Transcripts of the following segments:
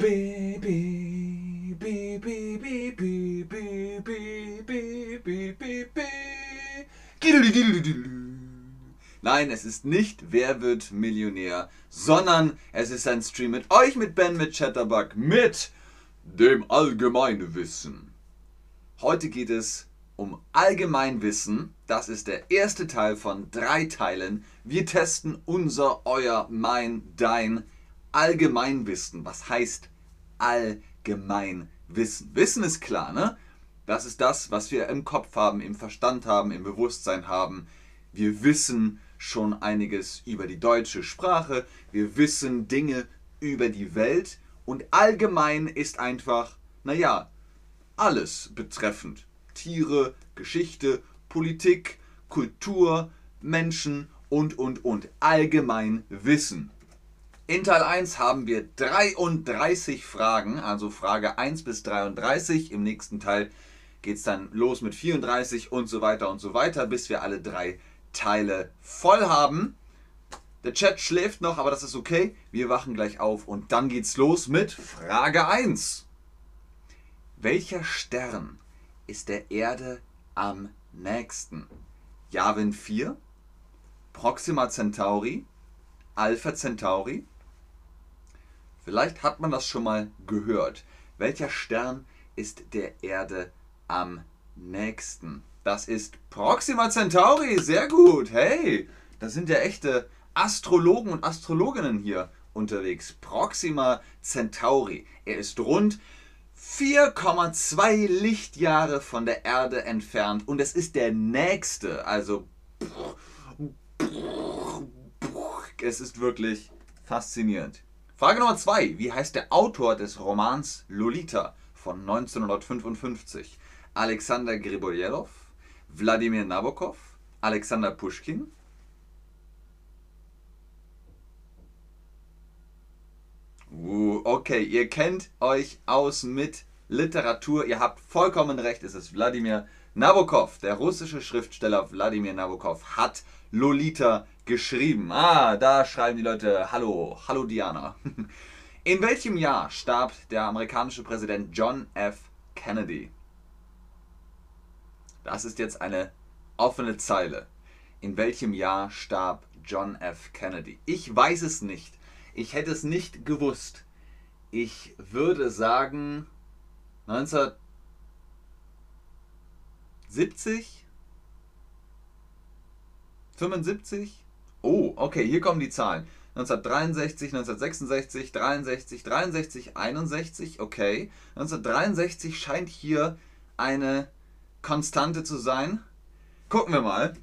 Baby, baby, baby, baby, baby, baby. Nein, es ist nicht Wer wird Millionär, sondern es ist ein Stream mit euch, mit Ben, mit Chatterbug, mit dem Allgemeinwissen. Heute geht es um Allgemeinwissen. Das ist der erste Teil von drei Teilen. Wir testen unser, euer, mein, dein Allgemeinwissen. Was heißt Allgemeinwissen? Wissen ist klar, ne? Das ist das, was wir im Kopf haben, im Verstand haben, im Bewusstsein haben. Wir wissen schon einiges über die deutsche Sprache. Wir wissen Dinge über die Welt. Und allgemein ist einfach, naja, alles betreffend. Tiere, Geschichte, Politik, Kultur, Menschen und, und, und. Allgemein Wissen. In Teil 1 haben wir 33 Fragen, also Frage 1 bis 33. Im nächsten Teil geht es dann los mit 34 und so weiter und so weiter, bis wir alle drei Teile voll haben. Der Chat schläft noch, aber das ist okay. Wir wachen gleich auf und dann geht's los mit Frage 1. Welcher Stern ist der Erde am nächsten? Javin 4, Proxima Centauri, Alpha Centauri, Vielleicht hat man das schon mal gehört. Welcher Stern ist der Erde am nächsten? Das ist Proxima Centauri. Sehr gut. Hey, da sind ja echte Astrologen und Astrologinnen hier unterwegs. Proxima Centauri. Er ist rund 4,2 Lichtjahre von der Erde entfernt und es ist der nächste. Also, es ist wirklich faszinierend. Frage Nummer 2. Wie heißt der Autor des Romans Lolita von 1955? Alexander Gribojedow, Wladimir Nabokov, Alexander Pushkin? Uh, okay, ihr kennt euch aus mit Literatur. Ihr habt vollkommen recht, es ist Wladimir Nabokov. Der russische Schriftsteller Wladimir Nabokov hat Lolita geschrieben. Ah, da schreiben die Leute Hallo, hallo Diana. In welchem Jahr starb der amerikanische Präsident John F. Kennedy? Das ist jetzt eine offene Zeile. In welchem Jahr starb John F. Kennedy? Ich weiß es nicht. Ich hätte es nicht gewusst. Ich würde sagen 1970? 75? Oh, okay, hier kommen die Zahlen. 1963, 1966, 63, 63, 61, okay. 1963 scheint hier eine Konstante zu sein. Gucken wir mal.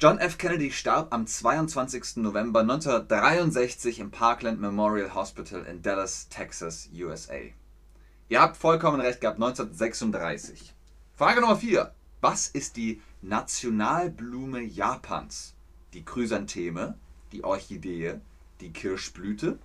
John F. Kennedy starb am 22. November 1963 im Parkland Memorial Hospital in Dallas, Texas, USA. Ihr habt vollkommen recht gehabt, 1936. Frage Nummer 4. Was ist die Nationalblume Japans? Die Chrysantheme, die Orchidee, die Kirschblüte.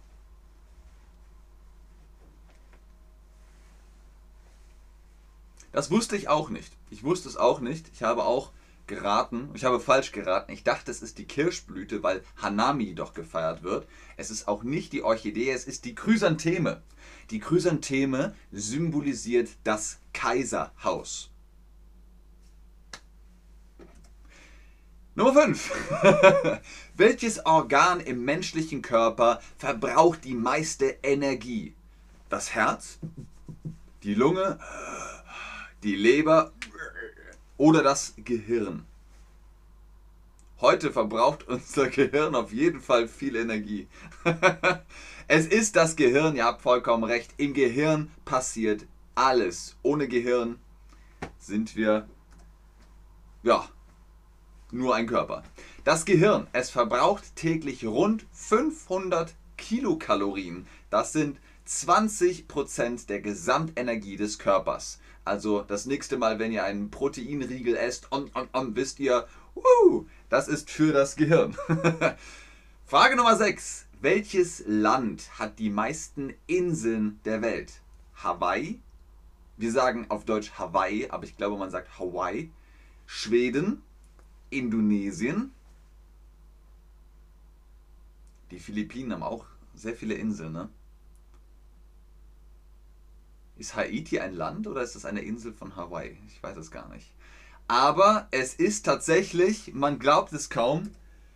Das wusste ich auch nicht. Ich wusste es auch nicht. Ich habe auch geraten. Ich habe falsch geraten. Ich dachte, es ist die Kirschblüte, weil Hanami doch gefeiert wird. Es ist auch nicht die Orchidee, es ist die Chrysantheme. Die Chrysantheme symbolisiert das Kaiserhaus. Nummer 5. Welches Organ im menschlichen Körper verbraucht die meiste Energie? Das Herz, die Lunge, die Leber oder das Gehirn? Heute verbraucht unser Gehirn auf jeden Fall viel Energie. es ist das Gehirn, ihr habt vollkommen recht. Im Gehirn passiert alles. Ohne Gehirn sind wir ja nur ein Körper. Das Gehirn, es verbraucht täglich rund 500 Kilokalorien. Das sind 20% der Gesamtenergie des Körpers. Also das nächste Mal, wenn ihr einen Proteinriegel esst, on, on, on, wisst ihr, uh, das ist für das Gehirn. Frage Nummer 6. Welches Land hat die meisten Inseln der Welt? Hawaii? Wir sagen auf Deutsch Hawaii, aber ich glaube, man sagt Hawaii. Schweden, Indonesien. Die Philippinen haben auch sehr viele Inseln, ne? Ist Haiti ein Land oder ist das eine Insel von Hawaii? Ich weiß es gar nicht. Aber es ist tatsächlich, man glaubt es kaum,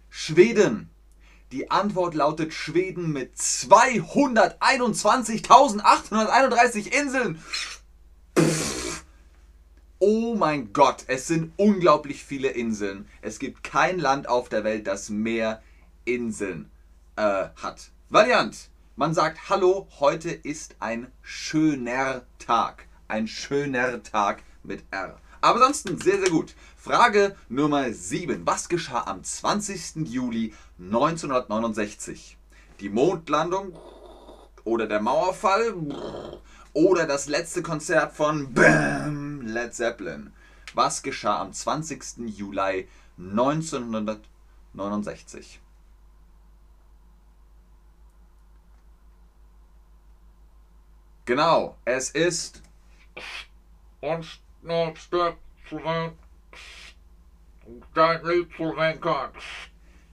Schweden. Die Antwort lautet Schweden mit 221.831 Inseln. Pff. Oh mein Gott, es sind unglaublich viele Inseln. Es gibt kein Land auf der Welt, das mehr Inseln äh, hat. Variant. Man sagt, hallo, heute ist ein schöner Tag. Ein schöner Tag mit R. Aber ansonsten sehr, sehr gut. Frage Nummer 7. Was geschah am 20. Juli 1969? Die Mondlandung oder der Mauerfall oder das letzte Konzert von Bam, Led Zeppelin? Was geschah am 20. Juli 1969? Genau, es ist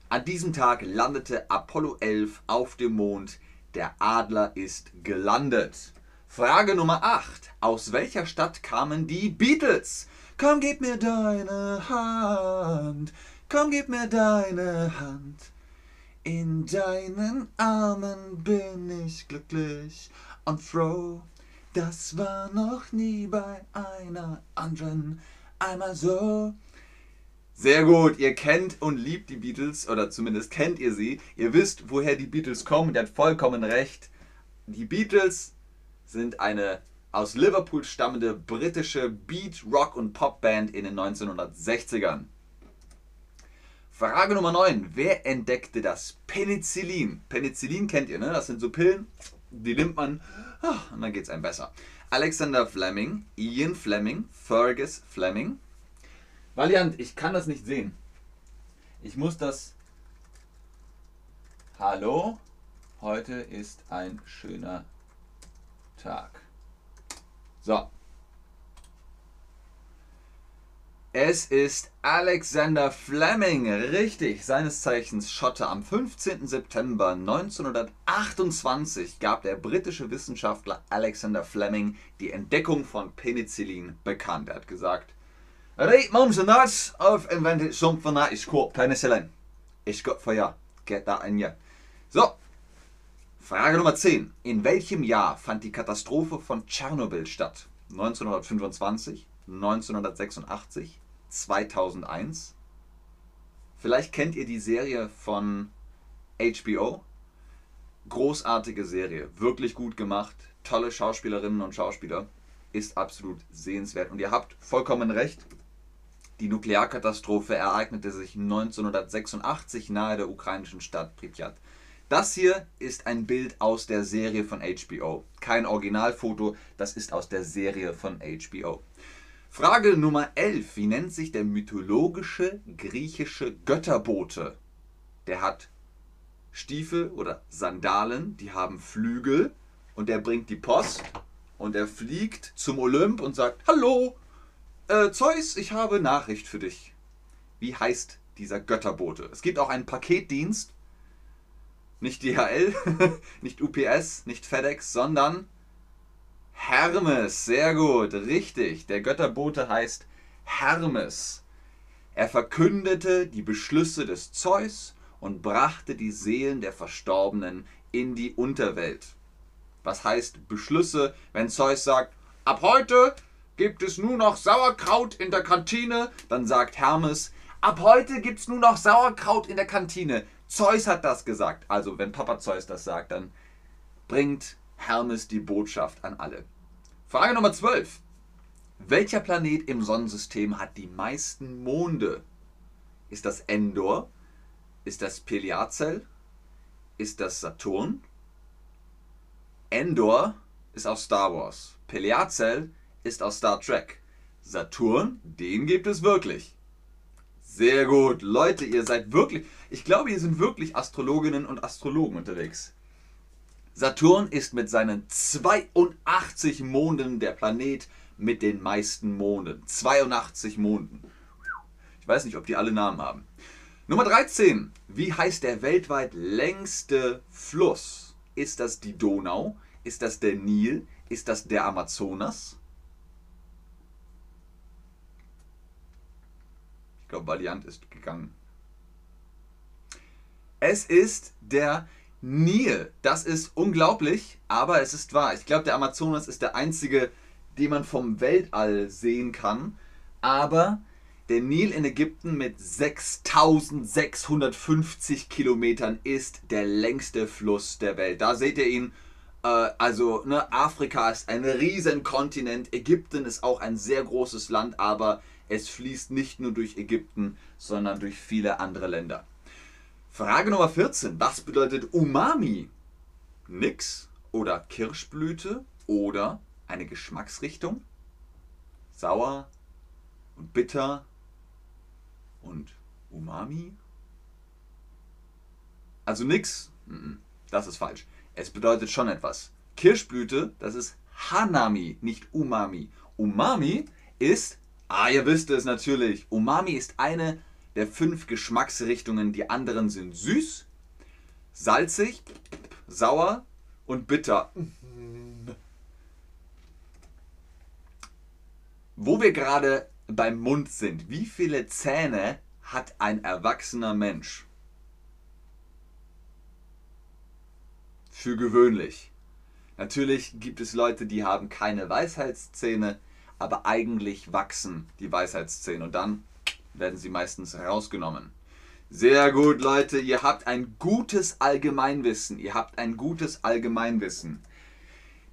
an diesem Tag landete Apollo 11 auf dem Mond. Der Adler ist gelandet. Frage Nummer 8. Aus welcher Stadt kamen die Beatles? Komm, gib mir deine Hand. Komm, gib mir deine Hand. In deinen Armen bin ich glücklich und froh. Das war noch nie bei einer anderen einmal so. Sehr gut, ihr kennt und liebt die Beatles, oder zumindest kennt ihr sie. Ihr wisst, woher die Beatles kommen, ihr habt vollkommen recht. Die Beatles sind eine aus Liverpool stammende britische Beat, Rock und Popband in den 1960ern. Frage Nummer 9. Wer entdeckte das Penicillin? Penicillin kennt ihr, ne? Das sind so Pillen, die nimmt man ah, und dann geht es einem besser. Alexander Fleming, Ian Fleming, Fergus Fleming. Valiant, ich kann das nicht sehen. Ich muss das. Hallo, heute ist ein schöner Tag. So, Es ist Alexander Fleming, richtig, seines Zeichens Schotter. Am 15. September 1928 gab der britische Wissenschaftler Alexander Fleming die Entdeckung von Penicillin bekannt. Er hat gesagt, Right, mums and dads, I've invented something that is called penicillin. It's good for you. Get that in you. So, Frage Nummer 10. In welchem Jahr fand die Katastrophe von Tschernobyl statt? 1925, 1986, 2001. Vielleicht kennt ihr die Serie von HBO. Großartige Serie, wirklich gut gemacht, tolle Schauspielerinnen und Schauspieler, ist absolut sehenswert. Und ihr habt vollkommen recht, die Nuklearkatastrophe ereignete sich 1986 nahe der ukrainischen Stadt Pripyat. Das hier ist ein Bild aus der Serie von HBO. Kein Originalfoto, das ist aus der Serie von HBO. Frage Nummer 11. Wie nennt sich der mythologische griechische Götterbote? Der hat Stiefel oder Sandalen, die haben Flügel und der bringt die Post und er fliegt zum Olymp und sagt, Hallo, äh, Zeus, ich habe Nachricht für dich. Wie heißt dieser Götterbote? Es gibt auch einen Paketdienst, nicht DHL, nicht UPS, nicht FedEx, sondern Hermes, sehr gut, richtig. Der Götterbote heißt Hermes. Er verkündete die Beschlüsse des Zeus und brachte die Seelen der Verstorbenen in die Unterwelt. Was heißt Beschlüsse, wenn Zeus sagt, ab heute gibt es nur noch Sauerkraut in der Kantine, dann sagt Hermes, ab heute gibt es nur noch Sauerkraut in der Kantine. Zeus hat das gesagt. Also wenn Papa Zeus das sagt, dann bringt Hermes die Botschaft an alle. Frage Nummer 12. Welcher Planet im Sonnensystem hat die meisten Monde? Ist das Endor? Ist das Peliazel? Ist das Saturn? Endor ist aus Star Wars. Peliazel ist aus Star Trek. Saturn, den gibt es wirklich. Sehr gut. Leute, ihr seid wirklich. Ich glaube, ihr sind wirklich Astrologinnen und Astrologen unterwegs. Saturn ist mit seinen 82 Monden der Planet mit den meisten Monden. 82 Monden. Ich weiß nicht, ob die alle Namen haben. Nummer 13. Wie heißt der weltweit längste Fluss? Ist das die Donau? Ist das der Nil? Ist das der Amazonas? Glaube, Valiant ist gegangen. Es ist der Nil. Das ist unglaublich, aber es ist wahr. Ich glaube, der Amazonas ist der einzige, den man vom Weltall sehen kann. Aber der Nil in Ägypten mit 6650 Kilometern ist der längste Fluss der Welt. Da seht ihr ihn. Äh, also, ne, Afrika ist ein riesen Kontinent. Ägypten ist auch ein sehr großes Land, aber es fließt nicht nur durch Ägypten, sondern durch viele andere Länder. Frage Nummer 14. Was bedeutet Umami? Nix oder Kirschblüte oder eine Geschmacksrichtung? Sauer und bitter und Umami? Also nix? Das ist falsch. Es bedeutet schon etwas. Kirschblüte, das ist Hanami, nicht Umami. Umami ist, ah, ihr wisst es natürlich, Umami ist eine der fünf Geschmacksrichtungen. Die anderen sind süß, salzig, sauer und bitter. Wo wir gerade beim Mund sind, wie viele Zähne hat ein erwachsener Mensch? Für gewöhnlich. Natürlich gibt es Leute, die haben keine Weisheitszähne, aber eigentlich wachsen die Weisheitszähne und dann werden sie meistens rausgenommen. Sehr gut, Leute, ihr habt ein gutes Allgemeinwissen. Ihr habt ein gutes Allgemeinwissen.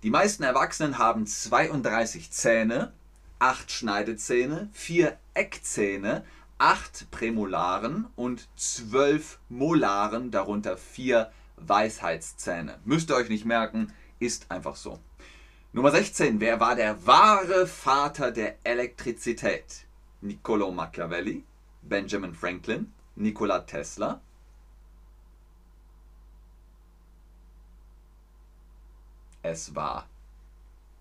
Die meisten Erwachsenen haben 32 Zähne, 8 Schneidezähne, 4 Eckzähne, 8 Prämolaren und 12 Molaren, darunter 4 Weisheitszähne. Müsst ihr euch nicht merken, ist einfach so. Nummer 16. Wer war der wahre Vater der Elektrizität? Niccolo Machiavelli, Benjamin Franklin, Nikola Tesla. Es war.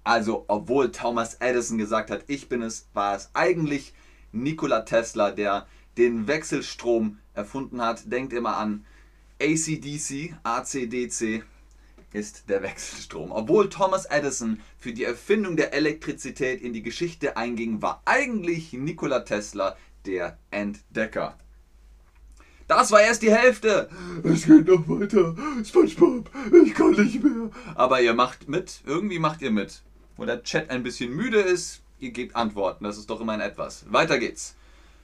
Also, obwohl Thomas Edison gesagt hat, ich bin es, war es eigentlich Nikola Tesla, der den Wechselstrom erfunden hat. Denkt immer an ACDC, ACDC, ist der Wechselstrom. Obwohl Thomas Edison für die Erfindung der Elektrizität in die Geschichte einging, war eigentlich Nikola Tesla der Entdecker. Das war erst die Hälfte. Es geht noch weiter. SpongeBob, ich kann nicht mehr. Aber ihr macht mit. Irgendwie macht ihr mit. Wo der Chat ein bisschen müde ist, ihr gebt Antworten. Das ist doch immer ein Etwas. Weiter geht's.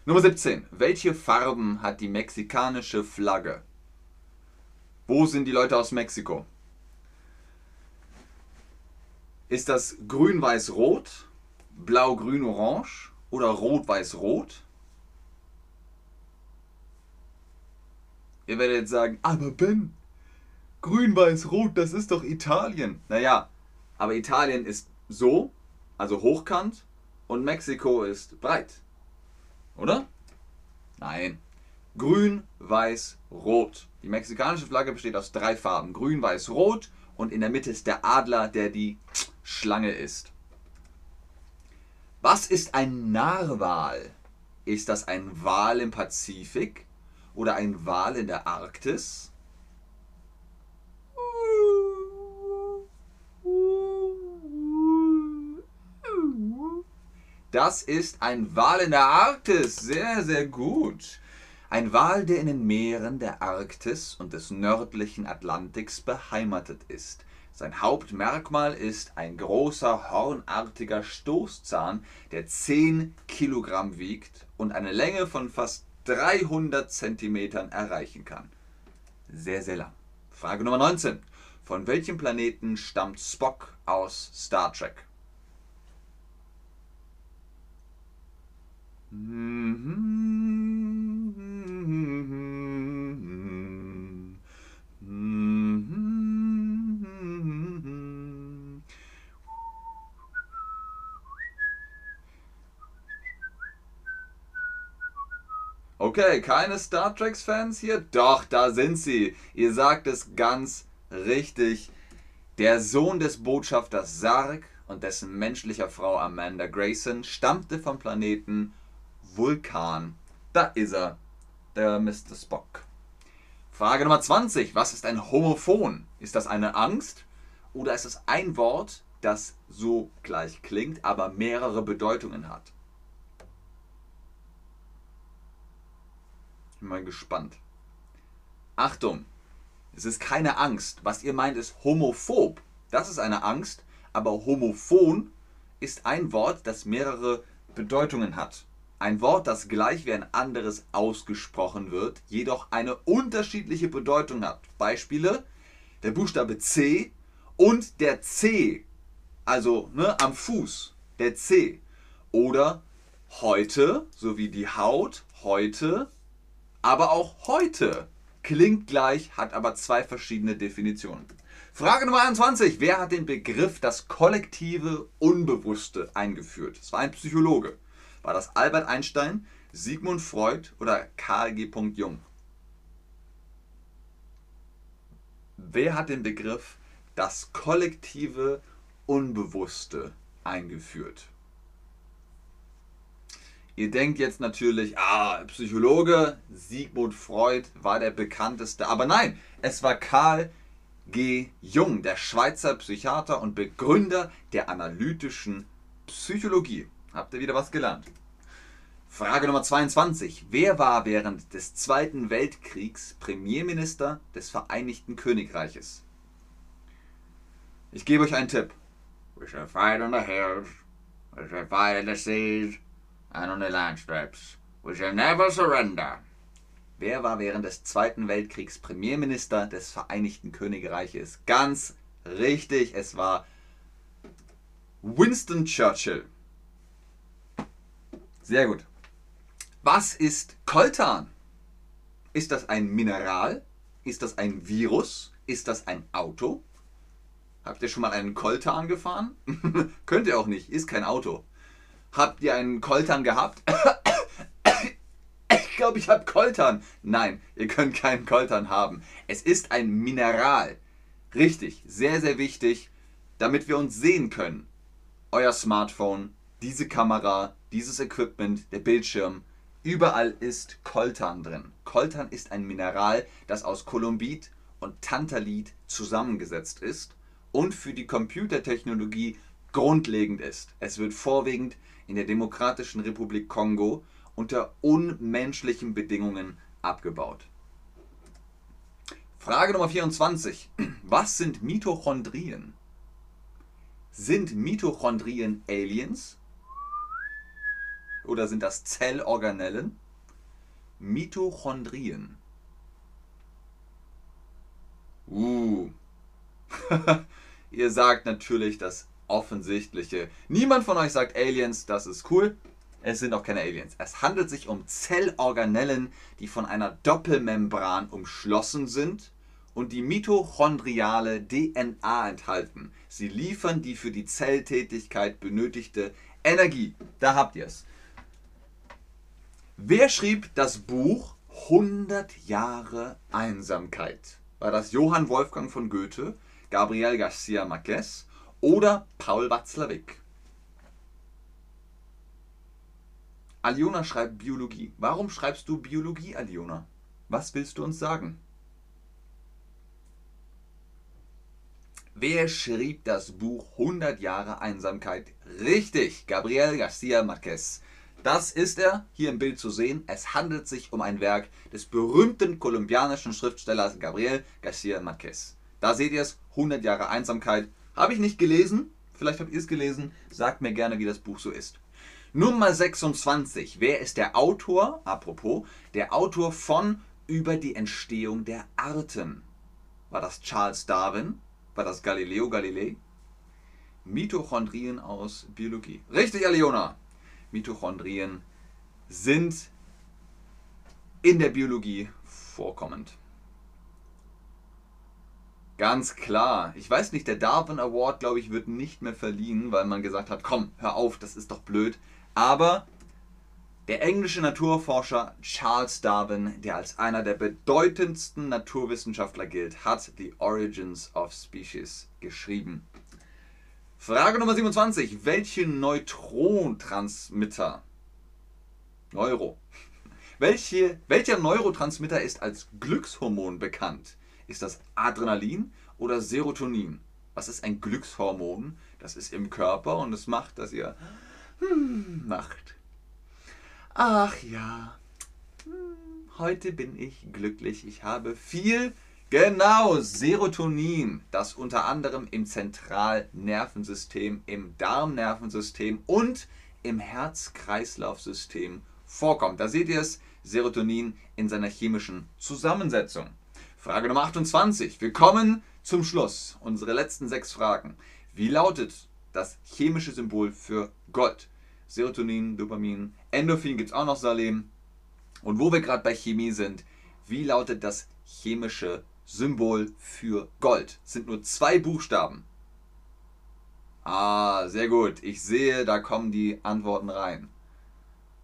Nummer 17. Welche Farben hat die mexikanische Flagge? Wo sind die Leute aus Mexiko? Ist das grün-weiß-rot, blau-grün-orange oder rot-weiß-rot? Ihr werdet jetzt sagen, aber Ben, grün-weiß-rot, das ist doch Italien. Naja, aber Italien ist so, also hochkant, und Mexiko ist breit. Oder? Nein. Grün, weiß, rot. Die mexikanische Flagge besteht aus drei Farben. Grün, weiß, rot und in der Mitte ist der Adler, der die Schlange ist. Was ist ein Narwal? Ist das ein Wal im Pazifik oder ein Wal in der Arktis? Das ist ein Wal in der Arktis. Sehr, sehr gut. Ein Wal, der in den Meeren der Arktis und des nördlichen Atlantiks beheimatet ist. Sein Hauptmerkmal ist ein großer hornartiger Stoßzahn, der 10 Kilogramm wiegt und eine Länge von fast 300 Zentimetern erreichen kann. Sehr, sehr lang. Frage Nummer 19. Von welchem Planeten stammt Spock aus Star Trek? Okay, keine Star Trek-Fans hier? Doch, da sind sie. Ihr sagt es ganz richtig. Der Sohn des Botschafters Sarg und dessen menschlicher Frau Amanda Grayson stammte vom Planeten Vulkan. Da ist er, der Mr. Spock. Frage Nummer 20. Was ist ein Homophon? Ist das eine Angst oder ist es ein Wort das so gleich klingt, aber mehrere Bedeutungen hat? Ich bin mal gespannt. Achtung, es ist keine Angst. Was ihr meint, ist homophob. Das ist eine Angst, aber homophon ist ein Wort, das mehrere Bedeutungen hat. Ein Wort, das gleich wie ein anderes ausgesprochen wird, jedoch eine unterschiedliche Bedeutung hat. Beispiele: der Buchstabe C und der C, also ne, am Fuß, der C. Oder heute, sowie die Haut, heute, aber auch heute. Klingt gleich, hat aber zwei verschiedene Definitionen. Frage Nummer 21. Wer hat den Begriff das kollektive Unbewusste eingeführt? Das war ein Psychologe. War das Albert Einstein, Sigmund Freud oder Carl G. Jung? Wer hat den Begriff das kollektive Unbewusste eingeführt? Ihr denkt jetzt natürlich, ah, Psychologe, Sigmund Freud war der bekannteste. Aber nein, es war Carl G. Jung, der Schweizer Psychiater und Begründer der analytischen Psychologie. Habt ihr wieder was gelernt? Frage Nummer 22. Wer war während des Zweiten Weltkriegs Premierminister des Vereinigten Königreiches? Ich gebe euch einen Tipp. We shall fight on the hills, we shall fight in the seas and on the landstrips. We shall never surrender. Wer war während des Zweiten Weltkriegs Premierminister des Vereinigten Königreiches? Ganz richtig, es war Winston Churchill. Sehr gut. Was ist Koltan? Ist das ein Mineral? Ist das ein Virus? Ist das ein Auto? Habt ihr schon mal einen Koltan gefahren? Könnt ihr auch nicht, ist kein Auto. Habt ihr einen Koltan gehabt? ich glaube, ich habe Koltan. Nein, ihr könnt keinen Koltan haben. Es ist ein Mineral. Richtig, sehr, sehr wichtig, damit wir uns sehen können. Euer Smartphone, diese Kamera, dieses Equipment, der Bildschirm, Überall ist Koltan drin. Koltan ist ein Mineral, das aus Kolumbit und Tantalit zusammengesetzt ist und für die Computertechnologie grundlegend ist. Es wird vorwiegend in der Demokratischen Republik Kongo unter unmenschlichen Bedingungen abgebaut. Frage Nummer 24. Was sind Mitochondrien? Sind Mitochondrien Aliens? Oder sind das Zellorganellen? Mitochondrien. Uh. Ihr sagt natürlich das Offensichtliche. Niemand von euch sagt Aliens, das ist cool. Es sind auch keine Aliens. Es handelt sich um Zellorganellen, die von einer Doppelmembran umschlossen sind und die mitochondriale DNA enthalten. Sie liefern die für die Zelltätigkeit benötigte Energie. Da habt ihr es. Wer schrieb das Buch 100 Jahre Einsamkeit? War das Johann Wolfgang von Goethe, Gabriel Garcia Marquez oder Paul Watzlawick? Aliona schreibt Biologie. Warum schreibst du Biologie, Aliona? Was willst du uns sagen? Wer schrieb das Buch 100 Jahre Einsamkeit? Richtig, Gabriel Garcia Marquez. Das ist er, hier im Bild zu sehen. Es handelt sich um ein Werk des berühmten kolumbianischen Schriftstellers Gabriel García Márquez. Da seht ihr es, 100 Jahre Einsamkeit. Habe ich nicht gelesen, vielleicht habt ihr es gelesen. Sagt mir gerne, wie das Buch so ist. Nummer 26. Wer ist der Autor, apropos, der Autor von Über die Entstehung der Arten? War das Charles Darwin? War das Galileo Galilei? Mitochondrien aus Biologie. Richtig, Aliona. Mitochondrien sind in der Biologie vorkommend. Ganz klar. Ich weiß nicht, der Darwin Award, glaube ich, wird nicht mehr verliehen, weil man gesagt hat, komm, hör auf, das ist doch blöd. Aber der englische Naturforscher Charles Darwin, der als einer der bedeutendsten Naturwissenschaftler gilt, hat The Origins of Species geschrieben. Frage Nummer 27. Welche Neutrontransmitter? Neuro. Welche, welcher Neurotransmitter ist als Glückshormon bekannt? Ist das Adrenalin oder Serotonin? Was ist ein Glückshormon? Das ist im Körper und es macht, dass ihr hm, macht. Ach ja, hm, heute bin ich glücklich. Ich habe viel, genau, Serotonin, das unter anderem im Zentralnervensystem, im Darmnervensystem und im Herz-Kreislauf-System vorkommt. Da seht ihr es, Serotonin in seiner chemischen Zusammensetzung. Frage Nummer 28. Wir kommen zum Schluss. Unsere letzten sechs Fragen. Wie lautet das chemische Symbol für Gold? Serotonin, Dopamin, Endorphin gibt es auch noch, Salem. Und wo wir gerade bei Chemie sind, wie lautet das chemische Symbol für Gold? Es sind nur zwei Buchstaben. Ah, sehr gut. Ich sehe, da kommen die Antworten rein.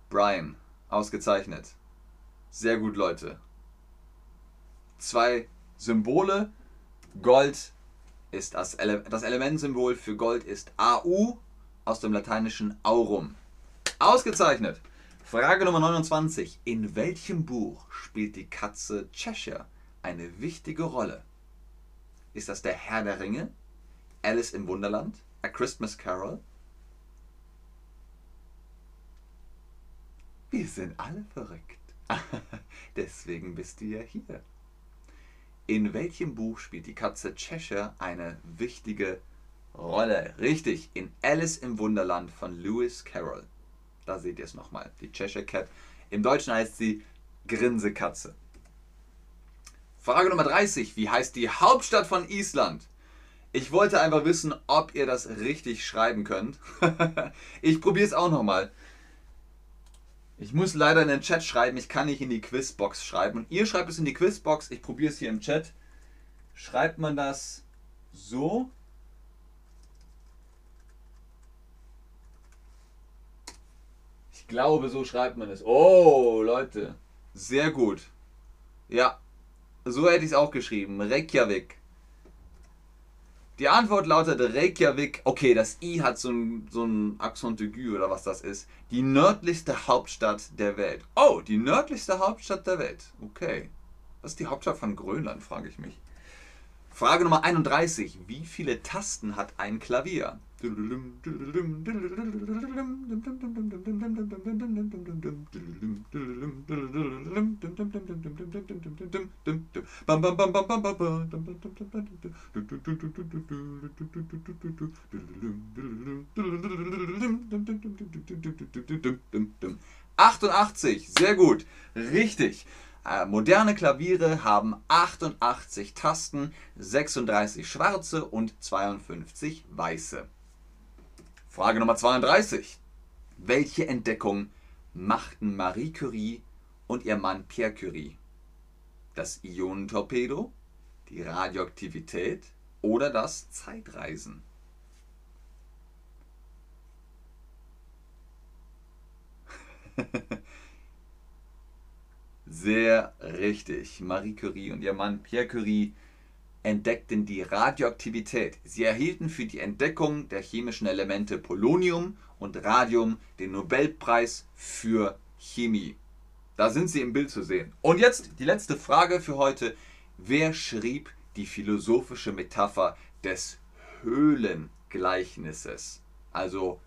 Brian, ausgezeichnet. Sehr gut, Leute. Zwei Symbole. Gold ist das, Ele das Elementsymbol für Gold ist AU aus dem lateinischen Aurum. Ausgezeichnet. Frage Nummer 29. In welchem Buch spielt die Katze Cheshire eine wichtige Rolle? Ist das der Herr der Ringe? Alice im Wunderland? A Christmas Carol? Wir sind alle verrückt. Deswegen bist du ja hier. In welchem Buch spielt die Katze Cheshire eine wichtige Rolle? Richtig, in Alice im Wunderland von Lewis Carroll. Da seht ihr es nochmal. Die Cheshire Cat. Im Deutschen heißt sie Grinsekatze. Frage Nummer 30. Wie heißt die Hauptstadt von Island? Ich wollte einfach wissen, ob ihr das richtig schreiben könnt. ich probiere es auch nochmal. Ich muss leider in den Chat schreiben, ich kann nicht in die Quizbox schreiben. Und ihr schreibt es in die Quizbox, ich probiere es hier im Chat. Schreibt man das so? Ich glaube, so schreibt man es. Oh, Leute. Sehr gut. Ja, so hätte ich es auch geschrieben. Reykjavik. Die Antwort lautet Reykjavik. Okay, das I hat so ein, so ein Accent aigu oder was das ist. Die nördlichste Hauptstadt der Welt. Oh, die nördlichste Hauptstadt der Welt. Okay. Was ist die Hauptstadt von Grönland, frage ich mich. Frage Nummer 31. Wie viele Tasten hat ein Klavier? Achtundachtzig, sehr gut, richtig. Äh, moderne Klaviere haben 88 Tasten, 36 schwarze und 52 weiße. Frage Nummer 32. Welche Entdeckung machten Marie Curie und ihr Mann Pierre Curie? Das Ionentorpedo, die Radioaktivität oder das Zeitreisen? Sehr richtig. Marie Curie und ihr Mann Pierre Curie entdeckten die Radioaktivität. Sie erhielten für die Entdeckung der chemischen Elemente Polonium und Radium den Nobelpreis für Chemie. Da sind sie im Bild zu sehen. Und jetzt die letzte Frage für heute. Wer schrieb die philosophische Metapher des Höhlengleichnisses? Also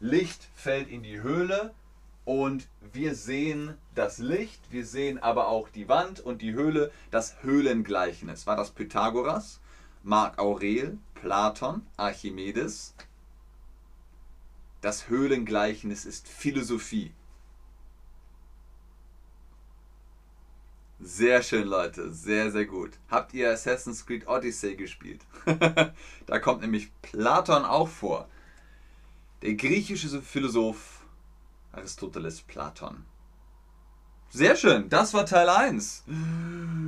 Licht fällt in die Höhle und wir sehen das Licht, wir sehen aber auch die Wand und die Höhle, das Höhlengleichnis. War das Pythagoras, Marc Aurel, Platon, Archimedes? Das Höhlengleichnis ist Philosophie. Sehr schön, Leute. Sehr, sehr gut. Habt ihr Assassin's Creed Odyssey gespielt? da kommt nämlich Platon auch vor. Der griechische Philosoph Aristoteles, Platon. Sehr schön, das war Teil 1.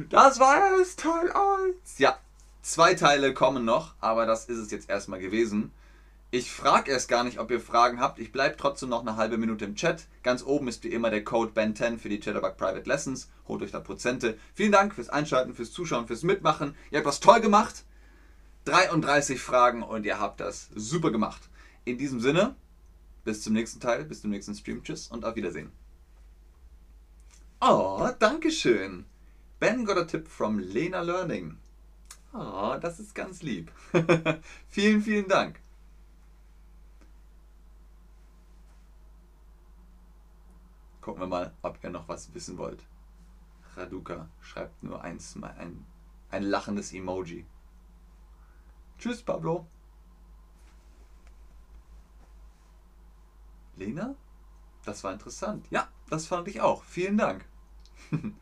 Das war es, Teil 1. Ja, zwei Teile kommen noch, aber das ist es jetzt erstmal gewesen. Ich frage erst gar nicht, ob ihr Fragen habt. Ich bleibe trotzdem noch eine halbe Minute im Chat. Ganz oben ist wie immer der Code BEN10 für die Chatterbug Private Lessons. Holt euch da Prozente. Vielen Dank fürs Einschalten, fürs Zuschauen, fürs Mitmachen. Ihr habt was toll gemacht. 33 Fragen und ihr habt das super gemacht. In diesem Sinne, bis zum nächsten Teil, bis zum nächsten Stream. Tschüss und auf Wiedersehen. Oh, Dankeschön. Ben got a tip from Lena Learning. Oh, das ist ganz lieb. vielen, vielen Dank. Gucken wir mal, ob ihr noch was wissen wollt. Raduka schreibt nur eins, mal ein, ein lachendes Emoji. Tschüss, Pablo. Lena? Das war interessant. Ja, das fand ich auch. Vielen Dank.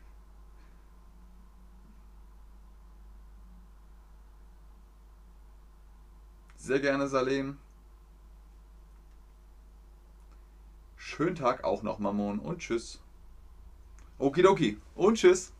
Sehr gerne, Salem. Schönen Tag auch noch, Mammon. Und tschüss. Okidoki. Und tschüss.